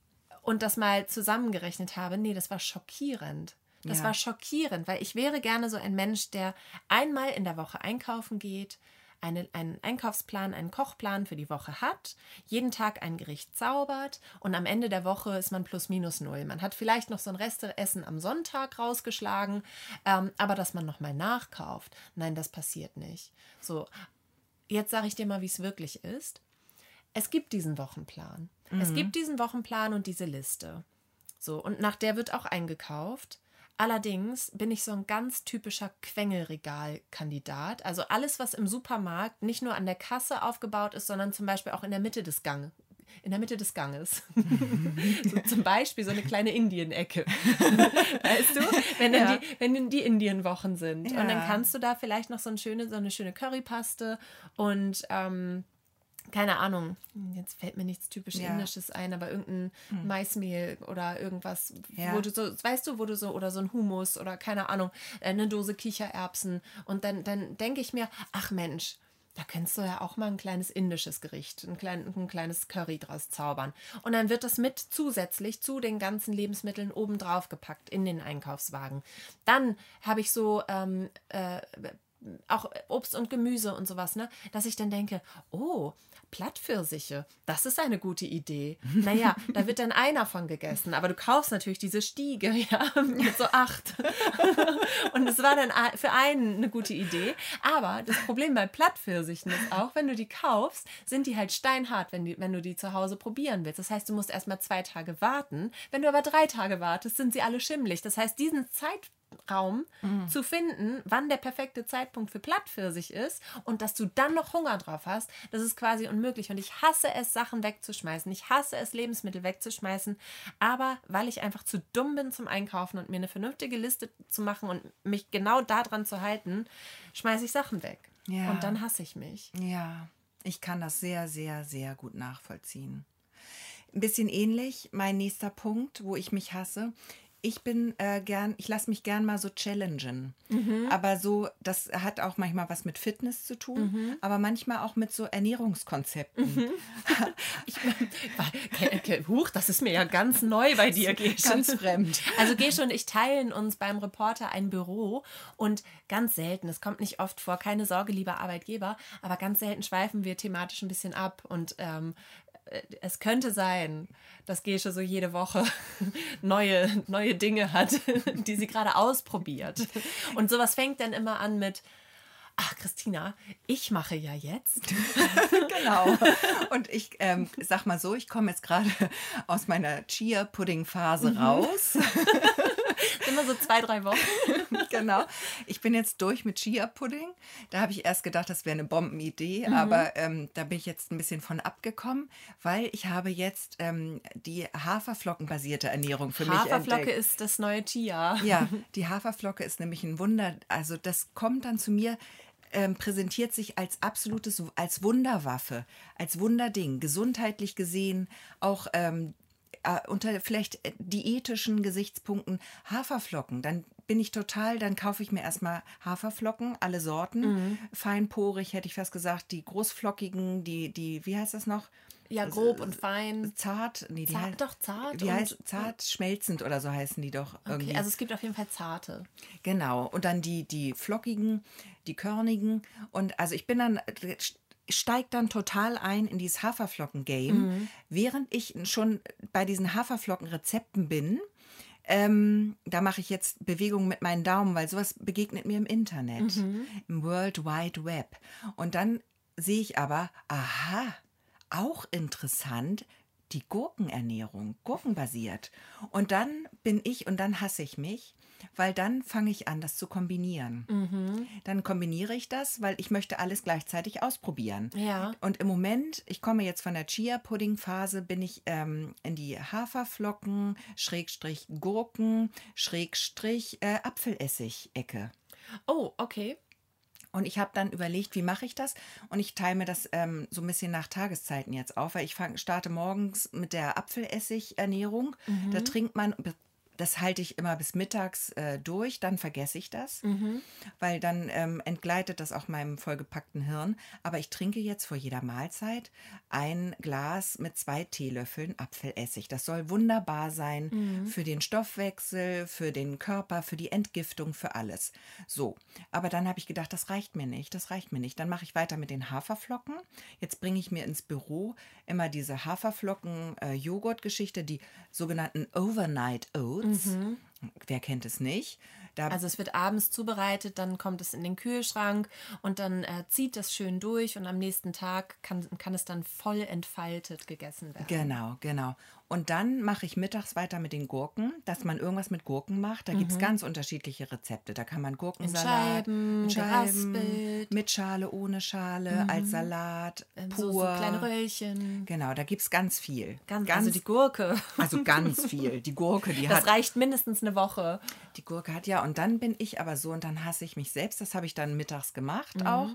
und das mal zusammengerechnet habe. Nee, das war schockierend. Das Ja. war schockierend, weil ich wäre gerne so ein Mensch, der einmal in der Woche einkaufen geht, eine, einen Einkaufsplan, einen Kochplan für die Woche hat, jeden Tag ein Gericht zaubert und am Ende der Woche ist man plus minus null. Man hat vielleicht noch so ein Resteessen am Sonntag rausgeschlagen, ähm, aber dass man nochmal nachkauft, nein, das passiert nicht. So, jetzt sage ich dir mal, wie es wirklich ist. Es gibt diesen Wochenplan. Es gibt diesen Wochenplan und diese Liste. So, und nach der wird auch eingekauft. Allerdings bin ich so ein ganz typischer Quengelregal-Kandidat. Also alles, was im Supermarkt nicht nur an der Kasse aufgebaut ist, sondern zum Beispiel auch in der Mitte des Ganges. In der Mitte des Ganges. so zum Beispiel so eine kleine Indien-Ecke. weißt du? Wenn dann, Ja. die, wenn dann die Indienwochen sind. Und dann Ja. kannst du da vielleicht noch so, eine schöne, so eine schöne Currypaste und ähm, keine Ahnung, jetzt fällt mir nichts typisch Ja. Indisches ein, aber irgendein Maismehl oder irgendwas, Ja. wo du so, weißt du, wo du so, oder so ein Hummus oder keine Ahnung, äh, eine Dose Kichererbsen. Und dann, dann denke ich mir, ach Mensch, da könntest du ja auch mal ein kleines indisches Gericht, ein, klein, ein kleines Curry draus zaubern. Und dann wird das mit zusätzlich zu den ganzen Lebensmitteln obendrauf gepackt in den Einkaufswagen. Dann habe ich so ähm, äh, auch Obst und Gemüse und sowas, ne? Dass ich dann denke, oh, Plattpfirsiche, das ist eine gute Idee. Naja, da wird dann einer von gegessen, aber du kaufst natürlich diese Stiege, ja, mit so acht. Und es war dann für einen eine gute Idee. Aber das Problem bei Plattpfirsichen ist auch, wenn du die kaufst, sind die halt steinhart, wenn, die, wenn du die zu Hause probieren willst. Das heißt, du musst erstmal zwei Tage warten. Wenn du aber drei Tage wartest, sind sie alle schimmelig. Das heißt, diesen Zeitraum zu finden, wann der perfekte Zeitpunkt für Plattpfirsich ist und dass du dann noch Hunger drauf hast, das ist quasi unmöglich. Und ich hasse es, Sachen wegzuschmeißen. Ich hasse es, Lebensmittel wegzuschmeißen. Aber weil ich einfach zu dumm bin zum Einkaufen und mir eine vernünftige Liste zu machen und mich genau daran zu halten, schmeiße ich Sachen weg. Ja. Und dann hasse ich mich. Ja, ich kann das sehr, sehr, sehr gut nachvollziehen. Ein bisschen ähnlich, mein nächster Punkt, wo ich mich hasse. Ich bin äh, gern, ich lasse mich gern mal so challengen. Aber so, das hat auch manchmal was mit Fitness zu tun, aber manchmal auch mit so Ernährungskonzepten. Ich, Ke- Ke- Huch, das ist mir ja ganz neu bei dir, Gesche. Ganz fremd. Also Gesche und ich teilen uns beim Reporter ein Büro und ganz selten, es kommt nicht oft vor, keine Sorge, lieber Arbeitgeber, aber ganz selten schweifen wir thematisch ein bisschen ab und ähm, äh, es könnte sein, dass Gesche so jede Woche neue, neue Dinge hat, die sie gerade ausprobiert. Und sowas fängt dann immer an mit, ach Christina, ich mache ja jetzt. genau. Und ich ähm, sag mal so, ich komme jetzt gerade aus meiner Chia-Pudding-Phase raus. Immer so zwei, drei Wochen. genau. Ich bin jetzt durch mit Chia-Pudding. Da habe ich erst gedacht, das wäre eine Bombenidee, aber ähm, da bin ich jetzt ein bisschen von abgekommen, weil ich habe jetzt ähm, die Haferflockenbasierte Ernährung für mich Haferflocke entdeckt. ist das neue Chia. Ja, die Haferflocke ist nämlich ein Wunder. Also das kommt dann zu mir. ähm, präsentiert sich als absolutes, als Wunderwaffe, als Wunderding, gesundheitlich gesehen, auch ähm, äh, unter vielleicht äh, diätischen Gesichtspunkten Haferflocken. Dann bin ich total, dann kaufe ich mir erstmal Haferflocken, alle Sorten. Mhm. Feinporig hätte ich fast gesagt, die großflockigen, die, die, wie heißt das noch? Ja, grob und fein. Zart, nee, die zart, heißt, doch zart. Die heißt zart schmelzend oder so heißen die doch irgendwie. Okay, also es gibt auf jeden Fall zarte. Genau. Und dann die, die flockigen, die körnigen. Und also ich bin dann steigt dann total ein in dieses Haferflocken-Game, mhm. während ich schon bei diesen Haferflocken-Rezepten bin. Ähm, da mache ich jetzt Bewegungen mit meinen Daumen, weil sowas begegnet mir im Internet, mhm. im World Wide Web. Und dann sehe ich aber, aha, auch interessant, die Gurkenernährung, gurkenbasiert. Und dann bin ich und dann hasse ich mich, weil dann fange ich an, das zu kombinieren. Mhm. Dann kombiniere ich das, weil ich möchte alles gleichzeitig ausprobieren. Ja. Und im Moment, ich komme jetzt von der Chia-Pudding-Phase, bin ich ähm, in die Haferflocken, Schrägstrich Gurken, Schrägstrich äh, Apfelessig-Ecke. Oh, okay. Und ich habe dann überlegt, wie mache ich das? Und ich teile mir das ähm, so ein bisschen nach Tageszeiten jetzt auf, weil ich fang, starte morgens mit der Apfelessig-Ernährung. Mhm. Da trinkt man, das halte ich immer bis mittags äh, durch, dann vergesse ich das, mhm. weil dann ähm, entgleitet das auch meinem vollgepackten Hirn. Aber ich trinke jetzt vor jeder Mahlzeit ein Glas mit zwei Teelöffeln Apfelessig. Das soll wunderbar sein mhm. für den Stoffwechsel, für den Körper, für die Entgiftung, für alles. So, aber dann habe ich gedacht, das reicht mir nicht, das reicht mir nicht. Dann mache ich weiter mit den Haferflocken. Jetzt bringe ich mir ins Büro immer diese Haferflocken-Joghurt-Geschichte, äh, die sogenannten Overnight Oats. Oats. Mhm. Wer kennt es nicht? Da also es wird abends zubereitet, dann kommt es in den Kühlschrank und dann äh, zieht das schön durch und am nächsten Tag kann, kann es dann voll entfaltet gegessen werden. Genau, genau. Und dann mache ich mittags weiter mit den Gurken, dass man irgendwas mit Gurken macht. Da mhm. gibt es ganz unterschiedliche Rezepte. Da kann man Gurkensalat, in Scheiben, Scheiben mit Schale, ohne Schale, mhm. als Salat, pur. Ähm, so, so kleine Röllchen. Genau, da gibt es ganz viel. Ganz, ganz, also die Gurke. Also ganz viel. Die Gurke, die das hat... Das reicht mindestens eine Woche. Die Gurke hat ja, und dann bin ich aber so und dann hasse ich mich selbst. Das habe ich dann mittags gemacht mhm. auch.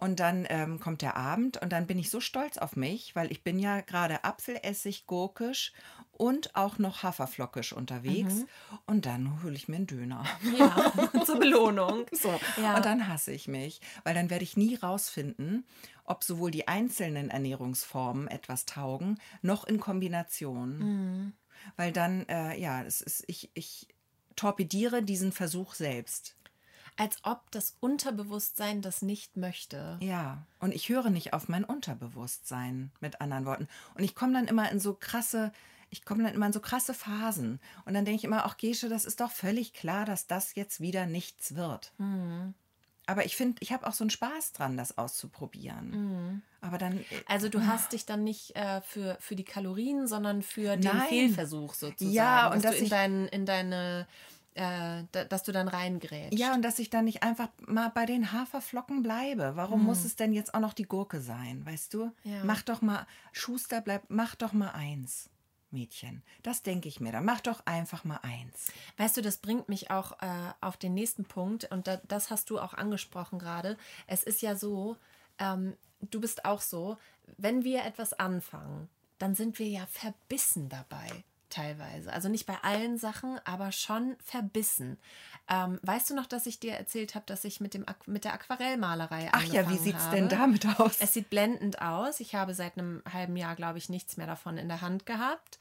Und dann ähm, kommt der Abend und dann bin ich so stolz auf mich, weil ich bin ja gerade Apfelessig, gurkisch und auch noch Haferflockisch unterwegs. Mhm. Und dann hole ich mir einen Döner. Ja, zur Belohnung. So. Ja. Und dann hasse ich mich, weil dann werde ich nie rausfinden, ob sowohl die einzelnen Ernährungsformen etwas taugen, noch in Kombination. Mhm. Weil dann, äh, ja, es ist, ich, ich torpediere diesen Versuch selbst als ob das Unterbewusstsein das nicht möchte. Ja, und ich höre nicht auf mein Unterbewusstsein, mit anderen Worten. Und ich komme dann immer in so krasse, ich komme dann immer in so krasse Phasen. Und dann denke ich immer, ach Gesche, das ist doch völlig klar, dass das jetzt wieder nichts wird. Mhm. Aber ich finde, ich habe auch so einen Spaß dran, das auszuprobieren. Mhm. Aber dann. Äh, also du hast dich dann nicht äh, für, für die Kalorien, sondern für den Nein. Fehlversuch sozusagen. Ja, und dass, dass du in, dein, in deine äh, dass du dann reingrätst. Ja, und dass ich dann nicht einfach mal bei den Haferflocken bleibe. Warum hm. muss es denn jetzt auch noch die Gurke sein, weißt du? Ja. Mach doch mal, Schuster bleibt, mach doch mal eins. Mädchen. Das denke ich mir. Dann mach doch einfach mal eins. Weißt du, das bringt mich auch äh, auf den nächsten Punkt und da, das hast du auch angesprochen gerade. Es ist ja so, ähm, du bist auch so, wenn wir etwas anfangen, dann sind wir ja verbissen dabei teilweise. Also nicht bei allen Sachen, aber schon verbissen. Ähm, weißt du noch, dass ich dir erzählt habe, dass ich mit, dem, mit der Aquarellmalerei Ach ja, wie sieht es denn damit aus? Es sieht blendend aus. Ich habe seit einem halben Jahr, glaube ich, nichts mehr davon in der Hand gehabt.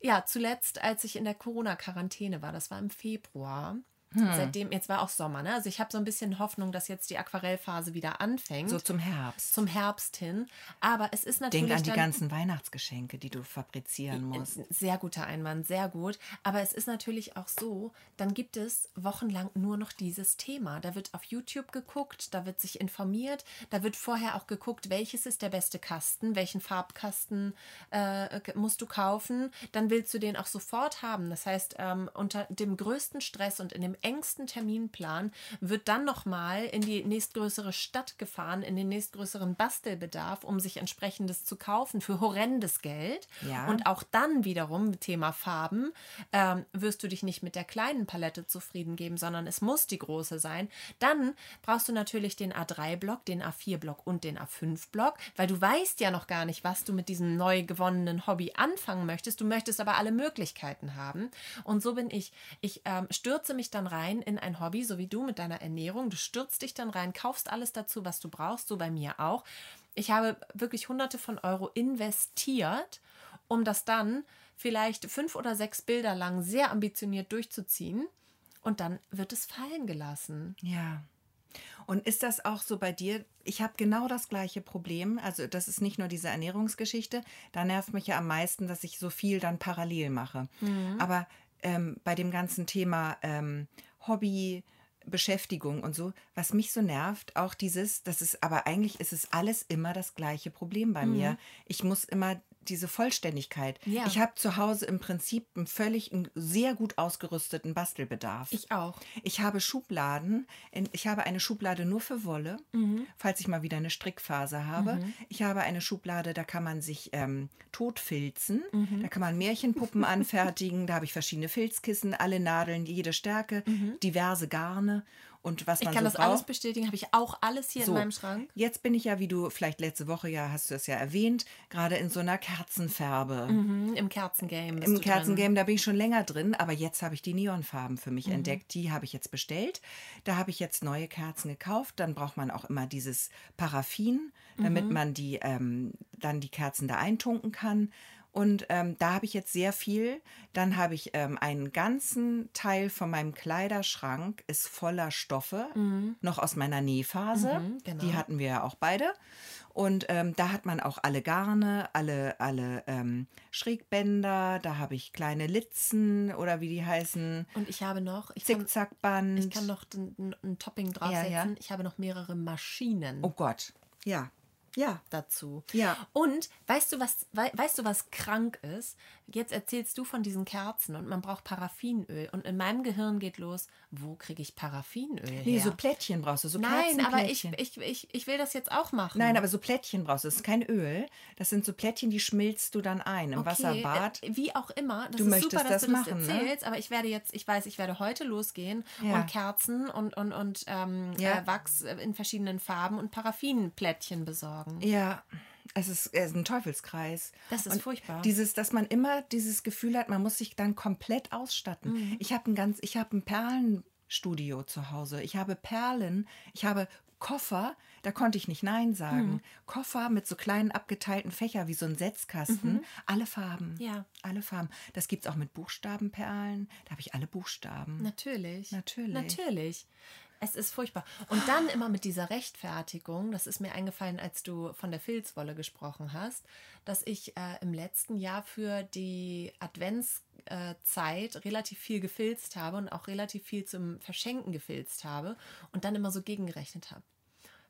Ja, zuletzt, als ich in der Corona-Quarantäne war, das war im Februar, hm. Seitdem, jetzt war auch Sommer, ne? Also ich habe so ein bisschen Hoffnung, dass jetzt die Aquarellphase wieder anfängt. So zum Herbst. Zum Herbst hin. Aber es ist natürlich. Denk an die ganzen Weihnachtsgeschenke, die du fabrizieren musst. Sehr guter Einwand, sehr gut. Aber es ist natürlich auch so, dann gibt es wochenlang nur noch dieses Thema. Da wird auf YouTube geguckt, da wird sich informiert, da wird vorher auch geguckt, welches ist der beste Kasten, welchen Farbkasten äh, musst du kaufen. Dann willst du den auch sofort haben. Das heißt, ähm, unter dem größten Stress und in dem engsten Terminplan, wird dann nochmal in die nächstgrößere Stadt gefahren, in den nächstgrößeren Bastelbedarf, um sich entsprechendes zu kaufen für horrendes Geld. Ja. Und auch dann wiederum, Thema Farben, ähm, wirst du dich nicht mit der kleinen Palette zufrieden geben, sondern es muss die große sein. Dann brauchst du natürlich den A3-Block, den A4-Block und den A5-Block, weil du weißt ja noch gar nicht, was du mit diesem neu gewonnenen Hobby anfangen möchtest. Du möchtest aber alle Möglichkeiten haben. Und so bin ich. Ich ähm, stürze mich dann rein in ein Hobby, so wie du mit deiner Ernährung. Du stürzt dich dann rein, kaufst alles dazu, was du brauchst, so bei mir auch. Ich habe wirklich hunderte von Euro investiert, um das dann vielleicht fünf oder sechs Bilder lang sehr ambitioniert durchzuziehen. Und dann wird es fallen gelassen. Ja. Und ist das auch so bei dir? Ich habe genau das gleiche Problem. Also das ist nicht nur diese Ernährungsgeschichte. Da nervt mich ja am meisten, dass ich so viel dann parallel mache. Aber ähm, bei dem ganzen Thema ähm, Hobby, Beschäftigung und so, was mich so nervt, auch dieses, das ist, aber eigentlich ist es alles immer das gleiche Problem bei mir. Ich muss immer diese Vollständigkeit. Ja. Ich habe zu Hause im Prinzip einen völlig, einen sehr gut ausgerüsteten Bastelbedarf. Ich auch. Ich habe Schubladen. in- Ich habe eine Schublade nur für Wolle, falls ich mal wieder eine Strickphase habe. Ich habe eine Schublade, da kann man sich ähm, totfilzen. Da kann man Märchenpuppen anfertigen. Da habe ich verschiedene Filzkissen, alle Nadeln, jede Stärke, diverse Garne und was Ich man kann so das braucht. alles bestätigen, habe ich auch alles hier So, in meinem Schrank. Jetzt bin ich ja, wie du vielleicht letzte Woche ja, hast du es ja erwähnt, gerade in so einer Kerzenfärbe. Mhm, Im Kerzengame. Im. Kerzengame, da bin ich schon länger drin, aber jetzt habe ich die Neonfarben für Mhm. mich entdeckt. Die habe ich jetzt bestellt. Da habe ich jetzt neue Kerzen gekauft. Dann braucht man auch immer dieses Paraffin, damit Mhm. man die ähm, dann die Kerzen da eintunken kann. Und ähm, da habe ich jetzt sehr viel. Dann habe ich ähm, einen ganzen Teil von meinem Kleiderschrank ist voller Stoffe, noch aus meiner Nähphase. Mhm, genau. Die hatten wir ja auch beide. Und ähm, da hat man auch alle Garne, alle, alle ähm, Schrägbänder, da habe ich kleine Litzen oder wie die heißen, Und ich habe noch, ich kann, Zickzackband. ich kann noch ein, ein- ein Topping draufsetzen. Ja, ja. Ich habe noch mehrere Maschinen Oh Gott, ja, ja. dazu. Ja. Und weißt du, was, wei weißt du, was krank ist? Jetzt erzählst du von diesen Kerzen und man braucht Paraffinöl. Und in meinem Gehirn geht los, wo kriege ich Paraffinöl Nee, her? so Plättchen brauchst du, so Nein, aber ich, ich, ich, ich will das jetzt auch machen. Nein, aber so Plättchen brauchst du. Das ist kein Öl. Das sind so Plättchen, die schmilzt du dann ein im Wasserbad. äh, Wie auch immer. Das Du ist möchtest super, dass das du das machen, ne? erzählst, aber ich werde jetzt, ich weiß, ich werde heute losgehen Ja. und Kerzen und, und, und ähm, Ja. äh, Wachs in verschiedenen Farben und Paraffinplättchen besorgen. Ja, es ist, es ist ein Teufelskreis. Das ist Und furchtbar. Dieses, dass man immer dieses Gefühl hat, man muss sich dann komplett ausstatten. Mhm. Ich habe ein ganz, ich habe ein Perlenstudio zu Hause. Ich habe Perlen, ich habe Koffer, da konnte ich nicht Nein sagen. Mhm. Koffer mit so kleinen abgeteilten Fächer wie so ein Setzkasten. Alle Farben. Mhm. Ja. Alle Farben. Das gibt es auch mit Buchstabenperlen. Da habe ich alle Buchstaben. Natürlich. Natürlich. Natürlich. Es ist furchtbar. Und dann immer mit dieser Rechtfertigung, das ist mir eingefallen, als du von der Filzwolle gesprochen hast, dass ich äh, im letzten Jahr für die Adventszeit relativ viel gefilzt habe und auch relativ viel zum Verschenken gefilzt habe und dann immer so gegengerechnet habe.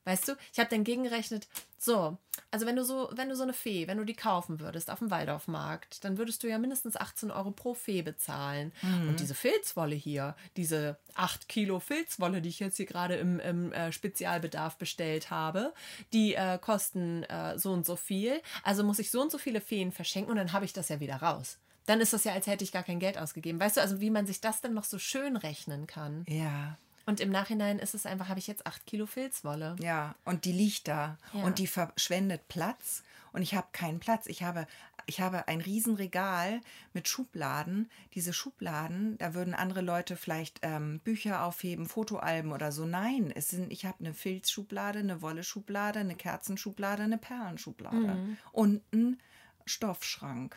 Weißt du, ich habe dann gegengerechnet, so, also wenn du so, wenn du so eine Fee, wenn du die kaufen würdest auf dem Waldorfmarkt, dann würdest du ja mindestens 18 Euro pro Fee bezahlen. Und diese Filzwolle hier, diese 8 Kilo Filzwolle, die ich jetzt hier gerade im, im äh, Spezialbedarf bestellt habe, die äh, kosten äh, so und so viel. Also muss ich so und so viele Feen verschenken und dann habe ich das ja wieder raus. Dann ist das ja, als hätte ich gar kein Geld ausgegeben. Weißt du, also wie man sich das dann noch so schön rechnen kann. Ja. Und im Nachhinein ist es einfach, habe ich jetzt 8 Kilo Filzwolle. Ja, und die liegt da Ja. und die verschwendet Platz und ich habe keinen Platz. Ich habe, ich habe ein Riesenregal mit Schubladen. Diese Schubladen, da würden andere Leute vielleicht ähm, Bücher aufheben, Fotoalben oder so. Nein, es sind, ich habe eine Filzschublade, eine Wolleschublade, eine Kerzenschublade, eine Perlenschublade Mhm. und einen Stoffschrank.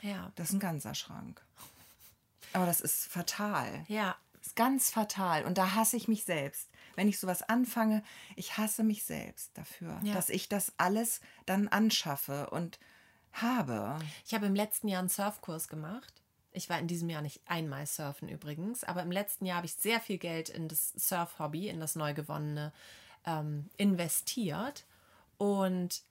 Ja. Das ist ein ganzer Schrank. Aber das ist fatal. Ja. Ist ganz fatal. Und da hasse ich mich selbst. Wenn ich sowas anfange, ich hasse mich selbst dafür, Ja. dass ich das alles dann anschaffe und habe. Ich habe im letzten Jahr einen Surfkurs gemacht. Ich war in diesem Jahr nicht einmal surfen übrigens, aber im letzten Jahr habe ich sehr viel Geld in das Surf-Hobby, in das neu gewonnene, ähm, investiert. Und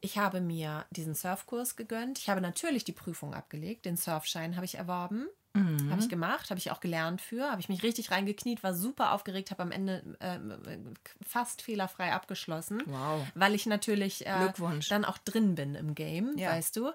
ich habe mir diesen Surfkurs gegönnt. Ich habe natürlich die Prüfung abgelegt. Den Surfschein habe ich erworben. Mhm. Habe ich gemacht, habe ich auch gelernt für, habe ich mich richtig reingekniet, war super aufgeregt, habe am Ende äh, fast fehlerfrei abgeschlossen. Wow. Weil ich natürlich äh, dann auch drin bin im Game, ja. weißt du.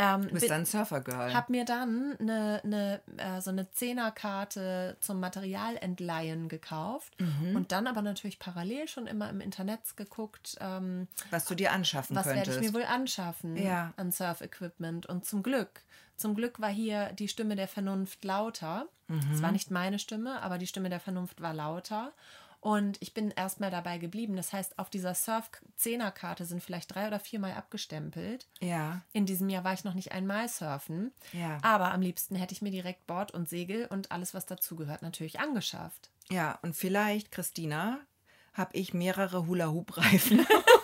Ähm, du bist dann Surfergirl. Hab mir dann eine, eine, äh, so eine Zehnerkarte zum Materialentleihen gekauft mhm. und dann aber natürlich parallel schon immer im Internet geguckt. Ähm, was du dir anschaffen was könntest. Was werde ich mir wohl anschaffen ja. an Surf-Equipment. Und zum Glück, zum Glück war hier die Stimme der Vernunft lauter. Es mhm. war nicht meine Stimme, aber die Stimme der Vernunft war lauter. Und ich bin erstmal dabei geblieben. Das heißt, auf dieser Surf-Zehner-Karte sind vielleicht drei oder viermal abgestempelt. Ja. In diesem Jahr war ich noch nicht einmal surfen. Ja. Aber am liebsten hätte ich mir direkt Bord und Segel und alles, was dazugehört, natürlich angeschafft. Ja, und vielleicht, Christina, habe ich mehrere Hula-Hoop-Reifen.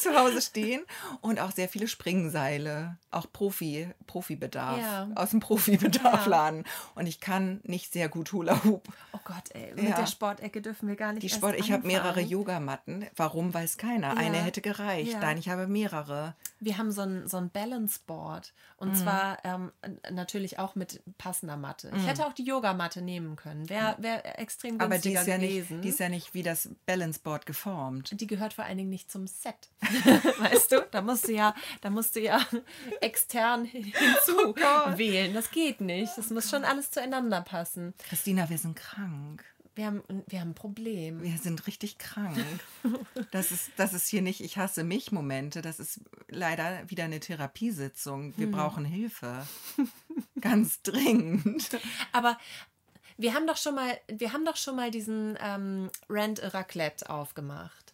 zu Hause stehen und auch sehr viele Springseile, auch Profi, Profibedarf, ja. aus dem Profibedarfladen. Ja. Und ich kann nicht sehr gut Hula Hoop. Oh Gott, ey, mit ja. der Sportecke dürfen wir gar nicht. Die Sport, ich habe mehrere Yogamatten. Warum weiß keiner? Eine hätte gereicht. Nein, ich habe mehrere. Wir haben so ein, so ein Balance Board und mhm. zwar ähm, natürlich auch mit passender Matte. Ich mhm. hätte auch die Yogamatte nehmen können. Wäre wär extrem günstiger Aber die ist ja gewesen. Nicht, die ist ja nicht wie das Balance Board geformt. Die gehört vor allen Dingen nicht zum Set. weißt du? Da musst du ja, da musst du ja extern hinzu oh. Das geht nicht. Das oh muss schon alles zueinander passen. Christina, wir sind krank. Wir haben, wir haben ein Problem. Wir sind richtig krank. Das ist, das ist hier nicht Ich hasse mich Momente. Das ist leider wieder eine Therapiesitzung. Wir hm. brauchen Hilfe. Ganz dringend. Aber wir haben doch schon mal, wir haben doch schon mal diesen ähm, a Raclette aufgemacht.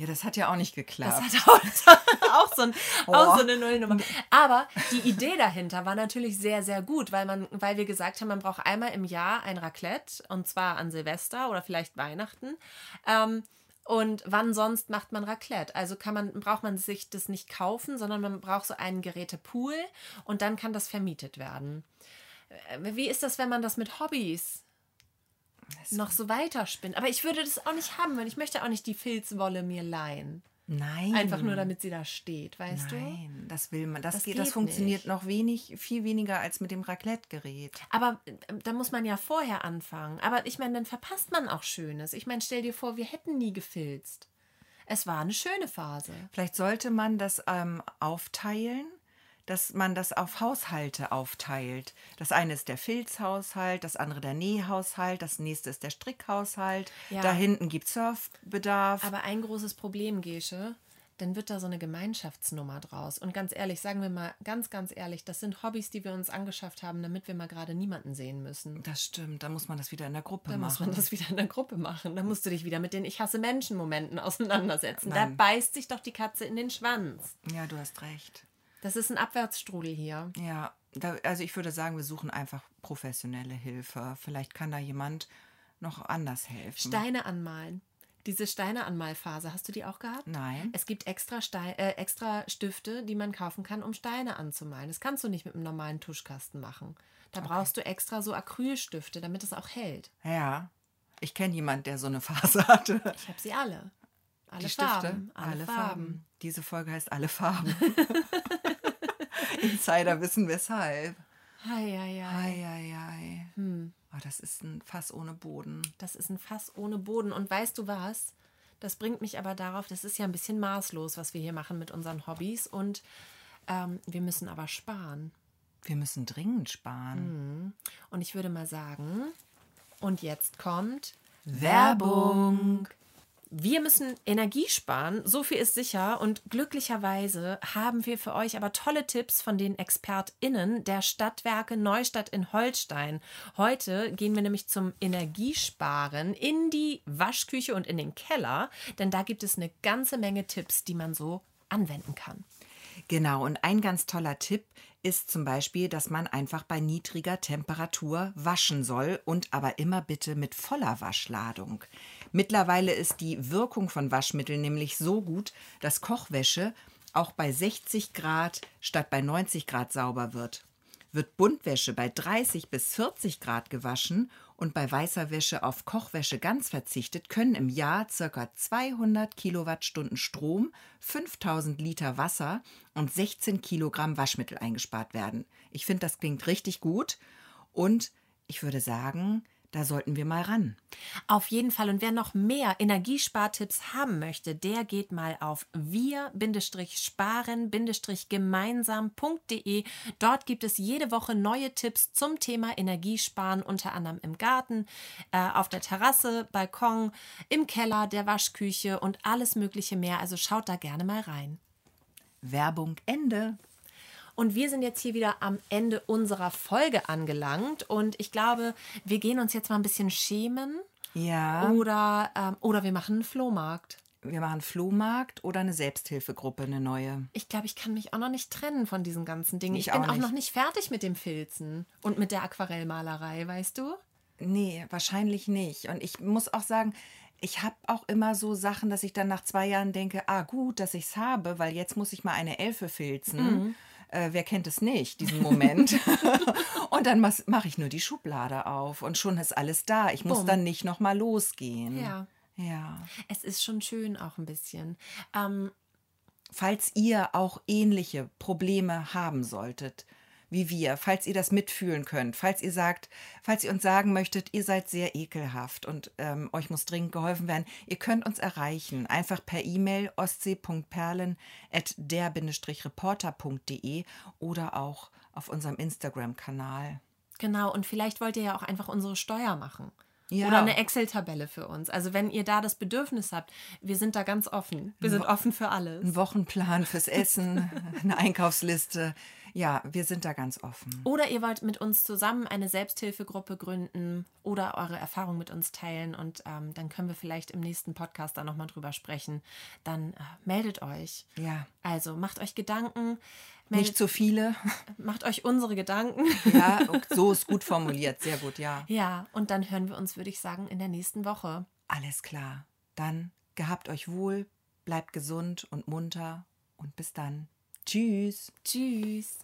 Ja, das hat ja auch nicht geklappt. Das hat auch, das hat auch, so, ein, oh. auch so eine Nullnummer. Aber die Idee dahinter war natürlich sehr, sehr gut, weil, man, weil wir gesagt haben, man braucht einmal im Jahr ein Raclette und zwar an Silvester oder vielleicht Weihnachten. Ähm, und wann sonst macht man Raclette? Also kann man, braucht man sich das nicht kaufen, sondern man braucht so einen Gerätepool und dann kann das vermietet werden. Äh, wie ist das, wenn man das mit Hobbys noch so weiterspinnt. Aber ich würde das auch nicht haben, weil ich möchte auch nicht die Filzwolle mir leihen. Nein. Einfach nur, damit sie da steht, weißt Nein, du? Nein, das will man. Das, das, geht, das funktioniert nicht. noch wenig, viel weniger als mit dem Raclette-Gerät. Aber äh, da muss man ja vorher anfangen. Aber ich meine, dann verpasst man auch Schönes. Ich meine, stell dir vor, wir hätten nie gefilzt. Es war eine schöne Phase. Vielleicht sollte man das ähm, aufteilen dass man das auf Haushalte aufteilt. Das eine ist der Filzhaushalt, das andere der Nähhaushalt, das nächste ist der Strickhaushalt. Ja. Da hinten gibt es Surfbedarf. Aber ein großes Problem, Gesche, dann wird da so eine Gemeinschaftsnummer draus. Und ganz ehrlich, sagen wir mal ganz, ganz ehrlich, das sind Hobbys, die wir uns angeschafft haben, damit wir mal gerade niemanden sehen müssen. Das stimmt, da muss man das wieder in der Gruppe da machen. Da muss man das wieder in der Gruppe machen. Da musst du dich wieder mit den Ich hasse Menschen-Momenten auseinandersetzen. Nein. Da beißt sich doch die Katze in den Schwanz. Ja, du hast recht. Das ist ein Abwärtsstrudel hier. Ja, da, also ich würde sagen, wir suchen einfach professionelle Hilfe. Vielleicht kann da jemand noch anders helfen. Steine anmalen. Diese Steine anmalphase, hast du die auch gehabt? Nein. Es gibt extra, Stein, äh, extra Stifte, die man kaufen kann, um Steine anzumalen. Das kannst du nicht mit einem normalen Tuschkasten machen. Da okay. brauchst du extra so Acrylstifte, damit es auch hält. Ja. Ich kenne jemanden, der so eine Phase hatte. Ich habe sie alle. Alle die Farben. Stifte? Alle, alle Farben. Farben. Diese Folge heißt Alle Farben. Insider wissen weshalb. Hei, hei, hei. hei, hei. Hm. Oh, das ist ein Fass ohne Boden. Das ist ein Fass ohne Boden. Und weißt du was? Das bringt mich aber darauf, das ist ja ein bisschen maßlos, was wir hier machen mit unseren Hobbys. Und ähm, wir müssen aber sparen. Wir müssen dringend sparen. Mhm. Und ich würde mal sagen, und jetzt kommt Werbung. Wir müssen Energie sparen, so viel ist sicher. Und glücklicherweise haben wir für euch aber tolle Tipps von den ExpertInnen der Stadtwerke Neustadt in Holstein. Heute gehen wir nämlich zum Energiesparen in die Waschküche und in den Keller, denn da gibt es eine ganze Menge Tipps, die man so anwenden kann. Genau, und ein ganz toller Tipp ist zum Beispiel, dass man einfach bei niedriger Temperatur waschen soll und aber immer bitte mit voller Waschladung. Mittlerweile ist die Wirkung von Waschmitteln nämlich so gut, dass Kochwäsche auch bei 60 Grad statt bei 90 Grad sauber wird. Wird Buntwäsche bei 30 bis 40 Grad gewaschen und bei weißer Wäsche auf Kochwäsche ganz verzichtet, können im Jahr ca. 200 Kilowattstunden Strom, 5000 Liter Wasser und 16 Kilogramm Waschmittel eingespart werden. Ich finde, das klingt richtig gut. Und ich würde sagen, da sollten wir mal ran. Auf jeden Fall. Und wer noch mehr Energiespartipps haben möchte, der geht mal auf wir-sparen-gemeinsam.de. Dort gibt es jede Woche neue Tipps zum Thema Energiesparen, unter anderem im Garten, äh, auf der Terrasse, Balkon, im Keller, der Waschküche und alles Mögliche mehr. Also schaut da gerne mal rein. Werbung Ende. Und wir sind jetzt hier wieder am Ende unserer Folge angelangt. Und ich glaube, wir gehen uns jetzt mal ein bisschen schämen. Ja. Oder, ähm, oder wir machen einen Flohmarkt. Wir machen Flohmarkt oder eine Selbsthilfegruppe, eine neue. Ich glaube, ich kann mich auch noch nicht trennen von diesen ganzen Dingen. Ich Ich, bin auch auch, noch nicht fertig mit dem Filzen und mit der Aquarellmalerei, weißt du? Nee, wahrscheinlich nicht. Und ich muss auch sagen, ich habe auch immer so Sachen, dass ich dann nach zwei Jahren denke, ah gut, dass ich es habe, weil jetzt muss ich mal eine Elfe filzen. Äh, wer kennt es nicht, diesen Moment? und dann mache ich nur die Schublade auf und schon ist alles da. Ich muss Bumm. dann nicht noch mal losgehen. Ja. Ja. Es ist schon schön auch ein bisschen. Ähm, Falls ihr auch ähnliche Probleme haben solltet wie wir, falls ihr das mitfühlen könnt, falls ihr sagt, falls ihr uns sagen möchtet, ihr seid sehr ekelhaft und ähm, euch muss dringend geholfen werden, ihr könnt uns erreichen. Einfach per E-Mail ostsee.perlen at der-reporter.de oder auch auf unserem Instagram-Kanal. genau, und vielleicht wollt ihr ja auch einfach unsere Steuer machen. Ja. Oder eine Excel-Tabelle für uns. Also wenn ihr da das Bedürfnis habt, wir sind da ganz offen. Wir sind offen für alles. Ein Wochenplan fürs Essen, eine Einkaufsliste. Ja, wir sind da ganz offen. Oder ihr wollt mit uns zusammen eine Selbsthilfegruppe gründen oder eure Erfahrung mit uns teilen und ähm, dann können wir vielleicht im nächsten Podcast da nochmal drüber sprechen. Dann äh, meldet euch. Ja, Also macht euch Gedanken, nicht meldet, zu viele. macht euch unsere Gedanken. Ja, so ist gut formuliert. Sehr gut, ja. Ja, und dann hören wir uns, würde ich sagen, in der nächsten Woche. Alles klar. Dann gehabt euch wohl, bleibt gesund und munter und bis dann. Tschüss. Tschüss.